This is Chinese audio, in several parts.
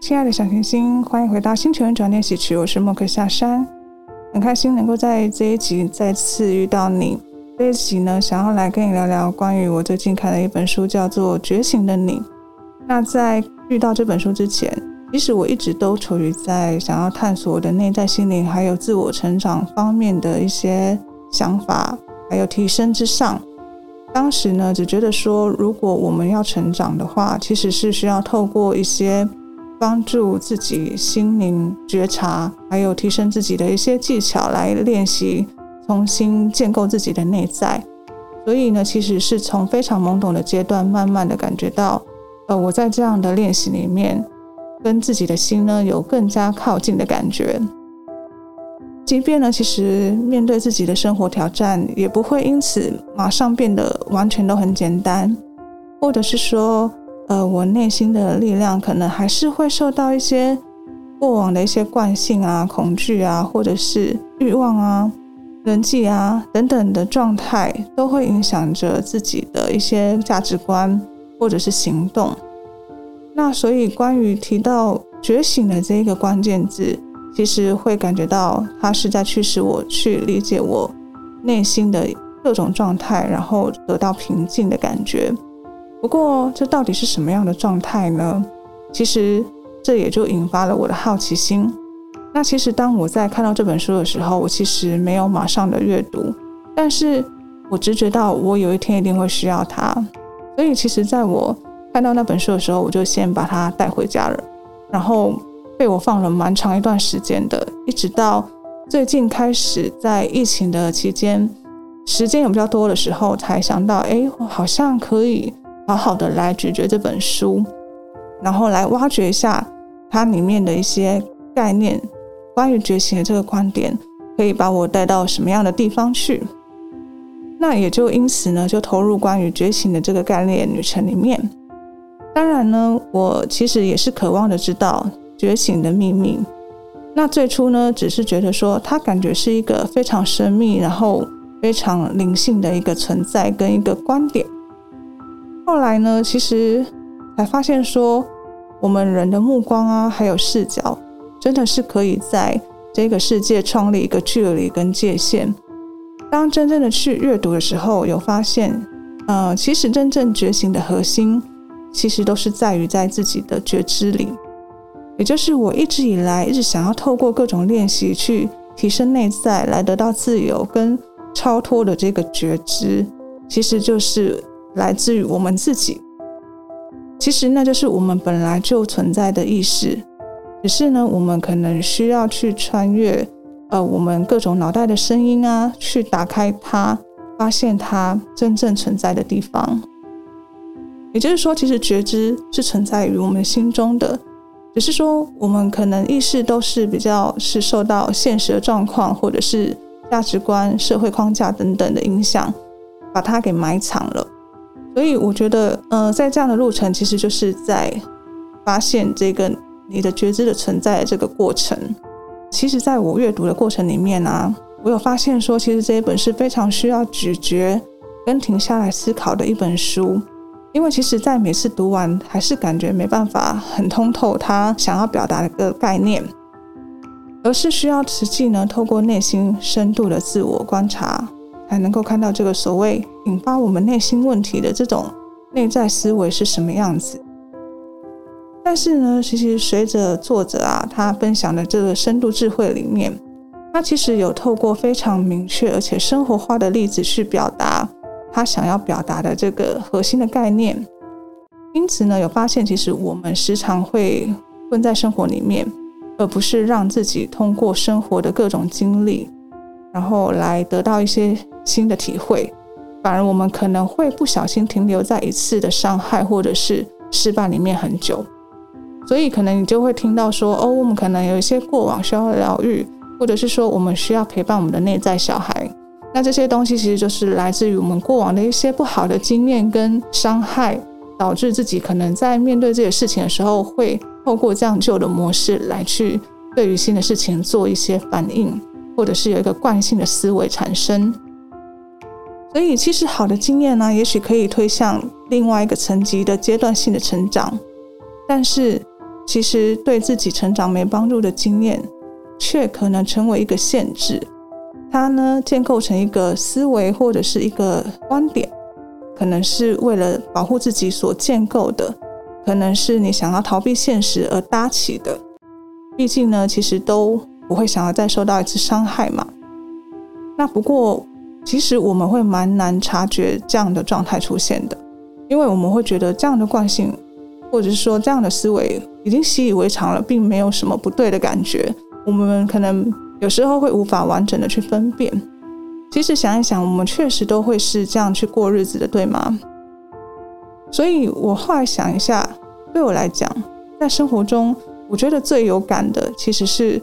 亲爱的小星星，欢迎回到星球运转练习曲。我是莫克夏山，很开心能够在这一集再次遇到你。这一集呢，想要来跟你聊聊关于我最近看的一本书，叫做《觉醒的你》。那在遇到这本书之前，其实我一直都处于在想要探索我的内在心灵，还有自我成长方面的一些想法，还有提升之上。当时呢，只觉得说，如果我们要成长的话，其实是需要透过一些。帮助自己心灵觉察，还有提升自己的一些技巧来练习，重新建构自己的内在。所以呢，其实是从非常懵懂的阶段，慢慢的感觉到，呃，我在这样的练习里面，跟自己的心呢有更加靠近的感觉。即便呢，其实面对自己的生活挑战，也不会因此马上变得完全都很简单，或者是说。呃，我内心的力量可能还是会受到一些过往的一些惯性啊、恐惧啊，或者是欲望啊、人际啊等等的状态，都会影响着自己的一些价值观或者是行动。那所以，关于提到觉醒的这一个关键字，其实会感觉到它是在驱使我去理解我内心的各种状态，然后得到平静的感觉。不过，这到底是什么样的状态呢？其实，这也就引发了我的好奇心。那其实，当我在看到这本书的时候，我其实没有马上的阅读，但是我直觉到我有一天一定会需要它。所以，其实在我看到那本书的时候，我就先把它带回家了，然后被我放了蛮长一段时间的，一直到最近开始在疫情的期间，时间有比较多的时候，才想到，哎，我好像可以。好好的来咀嚼这本书，然后来挖掘一下它里面的一些概念，关于觉醒的这个观点，可以把我带到什么样的地方去？那也就因此呢，就投入关于觉醒的这个概念旅程里面。当然呢，我其实也是渴望的知道觉醒的秘密。那最初呢，只是觉得说它感觉是一个非常神秘，然后非常灵性的一个存在跟一个观点。后来呢，其实才发现说，我们人的目光啊，还有视角，真的是可以在这个世界创立一个距离跟界限。当真正的去阅读的时候，有发现，呃，其实真正觉醒的核心，其实都是在于在自己的觉知里，也就是我一直以来一直想要透过各种练习去提升内在，来得到自由跟超脱的这个觉知，其实就是。来自于我们自己，其实那就是我们本来就存在的意识，只是呢，我们可能需要去穿越，呃，我们各种脑袋的声音啊，去打开它，发现它真正存在的地方。也就是说，其实觉知是存在于我们心中的，只是说我们可能意识都是比较是受到现实的状况，或者是价值观、社会框架等等的影响，把它给埋藏了。所以我觉得，呃，在这样的路程，其实就是在发现这个你的觉知的存在的这个过程。其实，在我阅读的过程里面啊，我有发现说，其实这一本是非常需要咀嚼跟停下来思考的一本书。因为其实，在每次读完，还是感觉没办法很通透他想要表达的个概念，而是需要实际呢，透过内心深度的自我观察。才能够看到这个所谓引发我们内心问题的这种内在思维是什么样子。但是呢，其实随着作者啊，他分享的这个深度智慧里面，他其实有透过非常明确而且生活化的例子去表达他想要表达的这个核心的概念。因此呢，有发现其实我们时常会困在生活里面，而不是让自己通过生活的各种经历，然后来得到一些新的体会。反而我们可能会不小心停留在一次的伤害或者是失败里面很久，所以可能你就会听到说，哦，我们可能有一些过往需要疗愈，或者是说我们需要陪伴我们的内在小孩。那这些东西其实就是来自于我们过往的一些不好的经验跟伤害，导致自己可能在面对这些事情的时候，会透过这样旧的模式来去对于新的事情做一些反应，或者是有一个惯性的思维产生。所以，其实好的经验呢，也许可以推向另外一个层级的阶段性的成长，但是，其实对自己成长没帮助的经验，却可能成为一个限制。它呢，建构成一个思维或者是一个观点，可能是为了保护自己所建构的，可能是你想要逃避现实而搭起的。毕竟呢，其实都不会想要再受到一次伤害嘛。那不过。其实我们会蛮难察觉这样的状态出现的，因为我们会觉得这样的惯性，或者是说这样的思维已经习以为常了，并没有什么不对的感觉。我们可能有时候会无法完整的去分辨。其实想一想，我们确实都会是这样去过日子的，对吗？所以我后来想一下，对我来讲，在生活中，我觉得最有感的其实是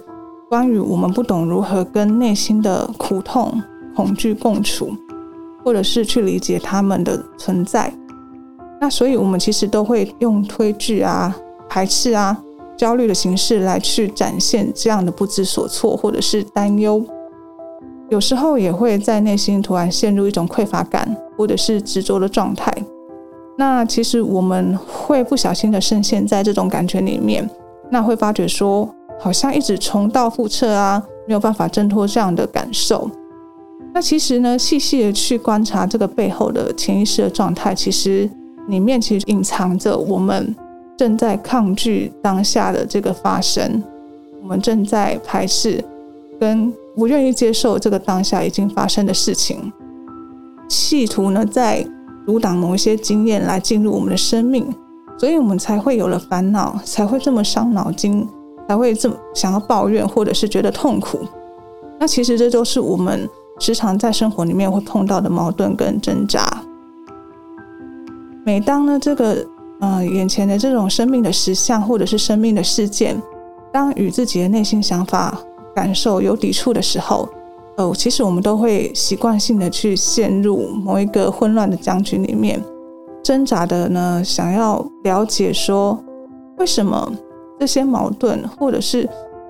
关于我们不懂如何跟内心的苦痛。恐惧共处，或者是去理解他们的存在。那所以，我们其实都会用推拒啊、排斥啊、焦虑的形式来去展现这样的不知所措，或者是担忧。有时候也会在内心突然陷入一种匮乏感，或者是执着的状态。那其实我们会不小心的深陷在这种感觉里面，那会发觉说，好像一直重蹈覆辙啊，没有办法挣脱这样的感受。那其实呢，细细的去观察这个背后的潜意识的状态，其实里面其实隐藏着我们正在抗拒当下的这个发生，我们正在排斥跟不愿意接受这个当下已经发生的事情，企图呢在阻挡某一些经验来进入我们的生命，所以我们才会有了烦恼，才会这么伤脑筋，才会这么想要抱怨或者是觉得痛苦。那其实这都是我们。时常在生活里面会碰到的矛盾跟挣扎。每当呢这个呃眼前的这种生命的实相或者是生命的事件，当与自己的内心想法感受有抵触的时候，呃，其实我们都会习惯性的去陷入某一个混乱的僵局里面，挣扎的呢想要了解说为什么这些矛盾或者是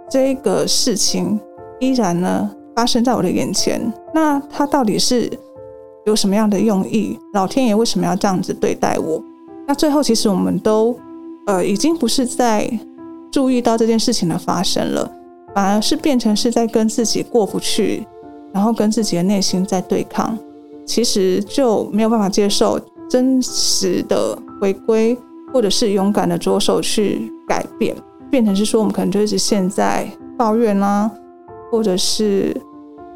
这个事情依然呢，发生在我的眼前，那他到底是有什么样的用意？老天爷为什么要这样子对待我？那最后，其实我们都呃已经不是在注意到这件事情的发生了，反而是变成是在跟自己过不去，然后跟自己的内心在对抗。其实就没有办法接受真实的回归，或者是勇敢的着手去改变，变成是说我们可能就一直陷在抱怨啦、或者是。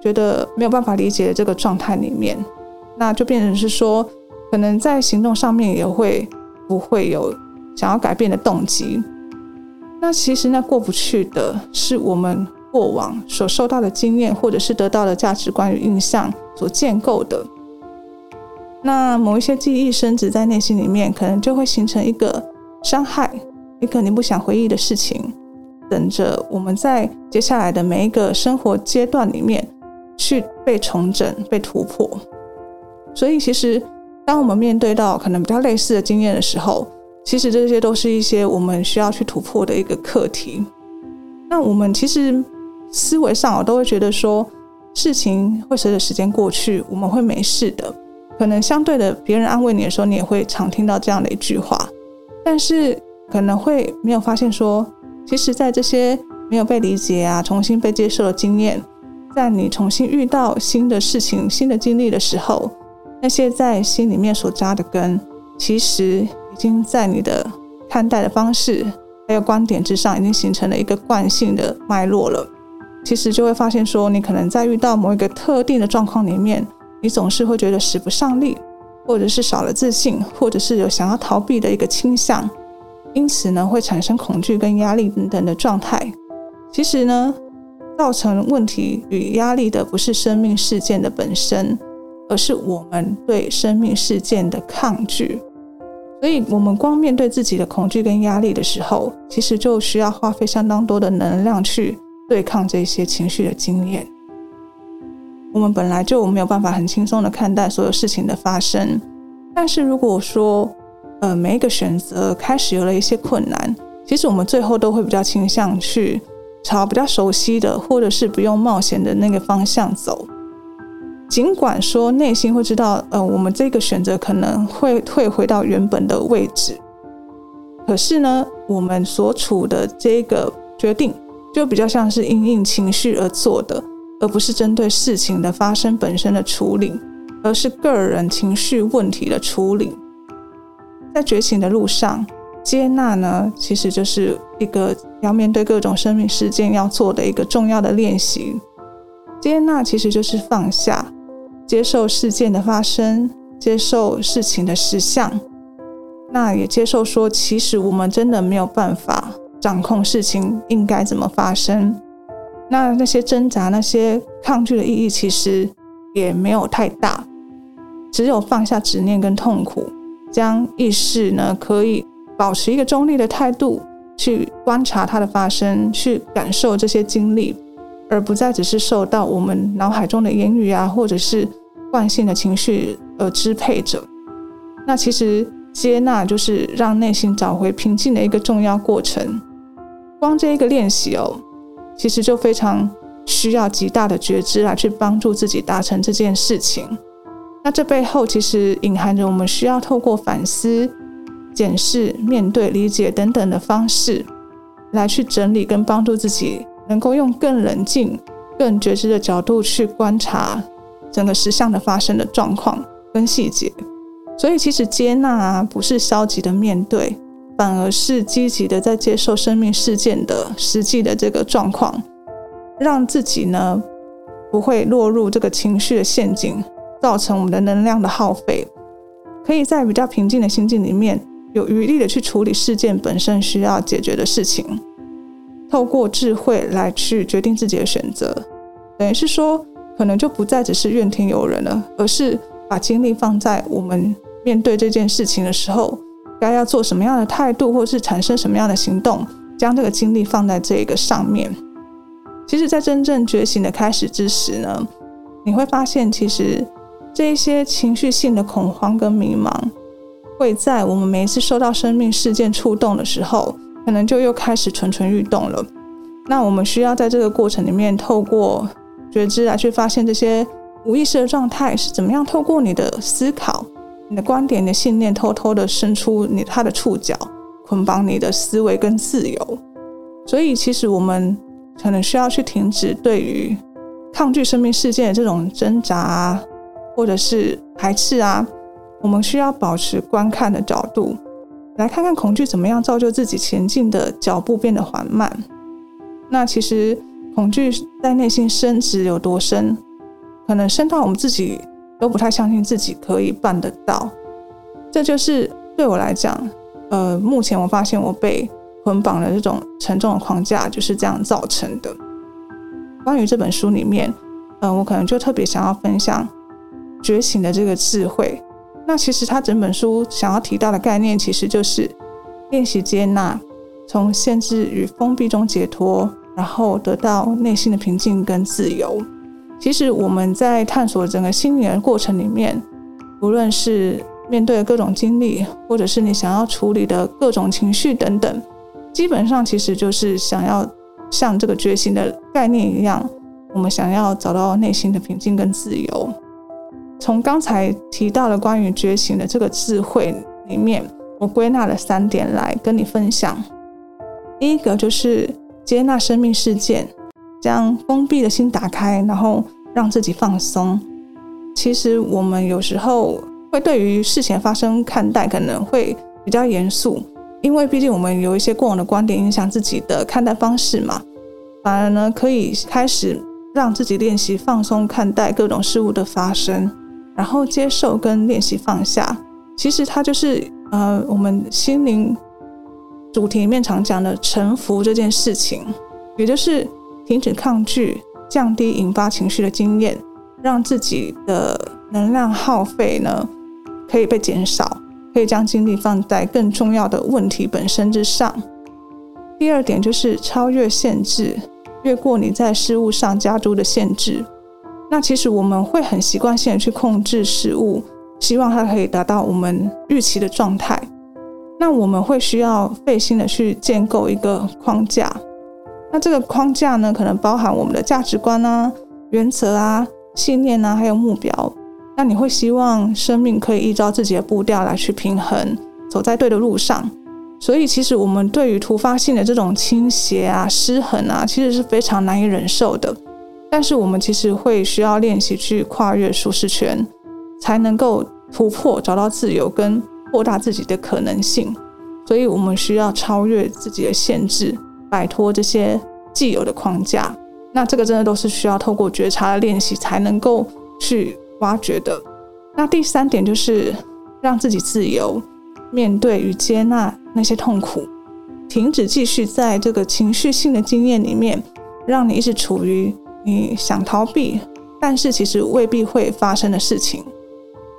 觉得没有办法理解的这个状态里面，那就变成是说，可能在行动上面也会不会有想要改变的动机。那其实那过不去的是我们过往所受到的经验，或者是得到的价值观与印象所建构的。那某一些记忆深植在内心里面，可能就会形成一个伤害，一个你不想回忆的事情，等着我们在接下来的每一个生活阶段里面。去被重整、被突破，所以其实当我们面对到可能比较类似的经验的时候，其实这些都是一些我们需要去突破的一个课题。那我们其实思维上我都会觉得说，事情会随着时间过去，我们会没事的。可能相对的，别人安慰你的时候，你也会常听到这样的一句话，但是可能会没有发现说，其实，在这些没有被理解啊、重新被接受的经验。在你重新遇到新的事情、新的经历的时候，那些在心里面所扎的根，其实已经在你的看待的方式还有观点之上，已经形成了一个惯性的脉络了。其实就会发现说，你可能在遇到某一个特定的状况里面，你总是会觉得使不上力，或者是少了自信，或者是有想要逃避的一个倾向，因此呢，会产生恐惧跟压力等等的状态。其实呢，造成问题与压力的不是生命事件的本身，而是我们对生命事件的抗拒。所以，我们光面对自己的恐惧跟压力的时候，其实就需要花费相当多的能量去对抗这些情绪的经验。我们本来就没有办法很轻松的看待所有事情的发生，但是如果说，呃，每一个选择开始有了一些困难，其实我们最后都会比较倾向去朝比较熟悉的，或者是不用冒险的那个方向走。尽管说内心会知道，呃，我们这个选择可能会退回到原本的位置，可是呢，我们所处的这个决定就比较像是因应情绪而做的，而不是针对事情的发生本身的处理，而是个人情绪问题的处理。在觉醒的路上，接纳呢，其实就是一个要面对各种生命事件要做的一个重要的练习。接纳其实就是放下。接受事件的发生，接受事情的实相，那也接受说，其实我们真的没有办法掌控事情应该怎么发生。那那些挣扎、那些抗拒的意义，其实也没有太大，只有放下执念跟痛苦，将意识呢可以保持一个中立的态度，去观察它的发生，去感受这些经历，而不再只是受到我们脑海中的言语啊，或者是。惯性的情绪而支配着，那其实接纳就是让内心找回平静的一个重要过程。光这一个练习哦，其实就非常需要极大的觉知来去帮助自己达成这件事情。那这背后其实隐含着我们需要透过反思、检视、面对、理解等等的方式，来去整理跟帮助自己，能够用更冷静、更觉知的角度去观察。整个实相的发生的状况跟细节，所以其实接纳啊，不是消极的面对，反而是积极的在接受生命事件的实际的这个状况，让自己呢不会落入这个情绪的陷阱，造成我们的能量的耗费，可以在比较平静的心境里面，有余力的去处理事件本身需要解决的事情，透过智慧来去决定自己的选择，等于是说。可能就不再只是怨天尤人了，而是把精力放在我们面对这件事情的时候，该要做什么样的态度，或是产生什么样的行动，将这个精力放在这个上面。其实，在真正觉醒的开始之时呢，你会发现，其实这一些情绪性的恐慌跟迷茫，会在我们每一次受到生命事件触动的时候，可能就又开始蠢蠢欲动了。那我们需要在这个过程里面，透过觉知来去发现这些无意识的状态是怎么样透过你的思考、你的观点、你的信念，偷偷的伸出你他的触角，捆绑你的思维跟自由。所以，其实我们可能需要去停止对于抗拒生命事件的这种挣扎啊，或者是排斥啊。我们需要保持观看的角度，来看看恐惧怎么样造就自己前进的脚步变得缓慢。那其实。恐惧在内心深植有多深，可能深到我们自己都不太相信自己可以办得到。这就是对我来讲，呃，目前我发现我被捆绑的这种沉重的框架就是这样造成的。关于这本书里面，嗯、我可能就特别想要分享觉醒的这个智慧。那其实他整本书想要提到的概念，其实就是练习接纳，从限制与封闭中解脱。然后得到内心的平静跟自由。其实我们在探索整个心灵的过程里面，无论是面对各种经历，或者是你想要处理的各种情绪等等，基本上其实就是想要像这个觉醒的概念一样，我们想要找到内心的平静跟自由。从刚才提到的关于觉醒的这个智慧里面，我归纳了三点来跟你分享。第一个就是。接纳生命事件，将封闭的心打开，然后让自己放松。其实我们有时候会对于事情发生看待可能会比较严肃，因为毕竟我们有一些过往的观点影响自己的看待方式嘛。反而呢，可以开始让自己练习放松看待各种事物的发生，然后接受跟练习放下。其实它就是呃，我们心灵。主题里面常讲的臣服这件事情，也就是停止抗拒，降低引发情绪的经验，让自己的能量耗费呢可以被减少，可以将精力放在更重要的问题本身之上。第二点就是超越限制，越过你在事物上加诸的限制。那其实我们会很习惯性的去控制事物，希望它可以达到我们预期的状态。那我们会需要费心的去建构一个框架。那这个框架呢，可能包含我们的价值观啊、原则啊、信念啊，还有目标。那你会希望生命可以依照自己的步调来去平衡，走在对的路上。所以，其实我们对于突发性的这种倾斜啊、失衡啊，其实是非常难以忍受的。但是，我们其实会需要练习去跨越舒适圈，才能够突破、找到自由跟扩大自己的可能性。所以，我们需要超越自己的限制，摆脱这些既有的框架。那这个真的都是需要透过觉察的练习才能够去挖掘的。那第三点就是让自己自由，面对与接纳。那些痛苦，停止继续在这个情绪性的经验里面，让你一直处于你想逃避，但是其实未必会发生的事情。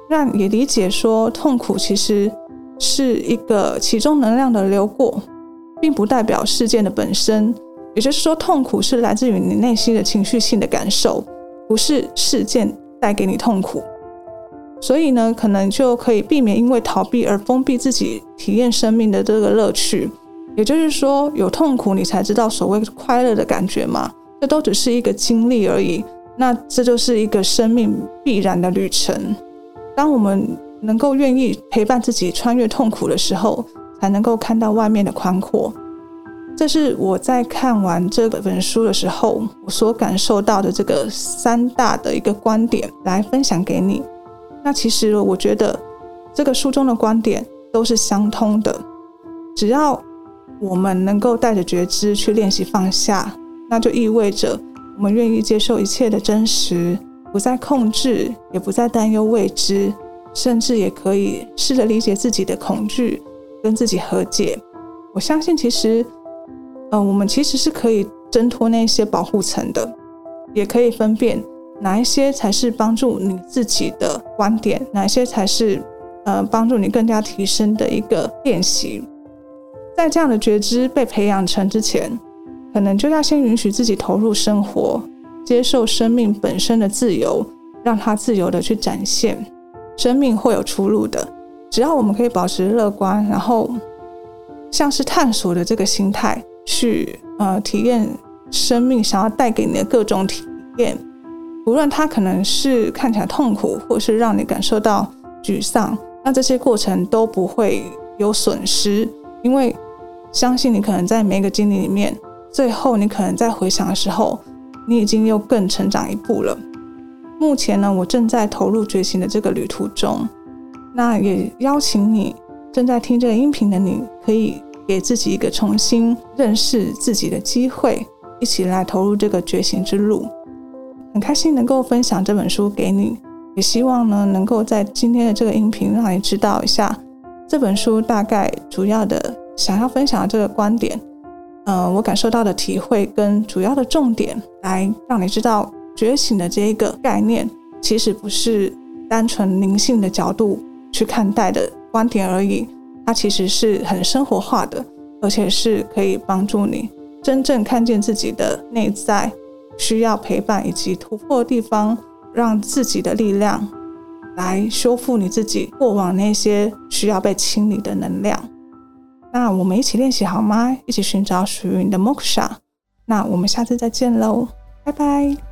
让你理解说，痛苦其实是一个其中能量的流过，并不代表事件的本身。也就是说，痛苦是来自于你内心的情绪性的感受，不是事件带给你痛苦。所以呢，可能就可以避免因为逃避而封闭自己体验生命的这个乐趣。也就是说，有痛苦你才知道所谓快乐的感觉嘛。这都只是一个经历而已。那这就是一个生命必然的旅程。当我们能够愿意陪伴自己穿越痛苦的时候，才能够看到外面的宽阔。这是我在看完这本书的时候，我所感受到的这个三大的一个观点，来分享给你。那其实我觉得，这个书中的观点都是相通的。只要我们能够带着觉知去练习放下，那就意味着我们愿意接受一切的真实，不再控制，也不再担忧未知，甚至也可以试着理解自己的恐惧，跟自己和解。我相信，其实，呃，我们其实是可以挣脱那些保护层的，也可以分辨。哪一些才是帮助你自己的观点？哪一些才是呃帮助你更加提升的一个练习？在这样的觉知被培养成之前，可能就要先允许自己投入生活，接受生命本身的自由，让它自由的去展现。生命会有出路的，只要我们可以保持乐观，然后像是探索的这个心态去呃体验生命想要带给你的各种体验。无论它可能是看起来痛苦，或是让你感受到沮丧，那这些过程都不会有损失，因为相信你可能在每一个经历里面，最后你可能在回想的时候，你已经又更成长一步了。目前呢，我正在投入觉醒的这个旅途中，那也邀请你正在听这个音频的你，可以给自己一个重新认识自己的机会，一起来投入这个觉醒之路。很开心能够分享这本书给你，也希望呢能够在今天的这个音频让你知道一下这本书大概主要的想要分享的这个观点，呃，我感受到的体会跟主要的重点，来让你知道觉醒的这一个概念其实不是单纯灵性的角度去看待的观点而已，它其实是很生活化的，而且是可以帮助你真正看见自己的内在。需要陪伴以及突破的地方，让自己的力量来修复你自己过往那些需要被清理的能量。那我们一起练习好吗？一起寻找属于你的 Moksha。那我们下次再见喽，拜拜。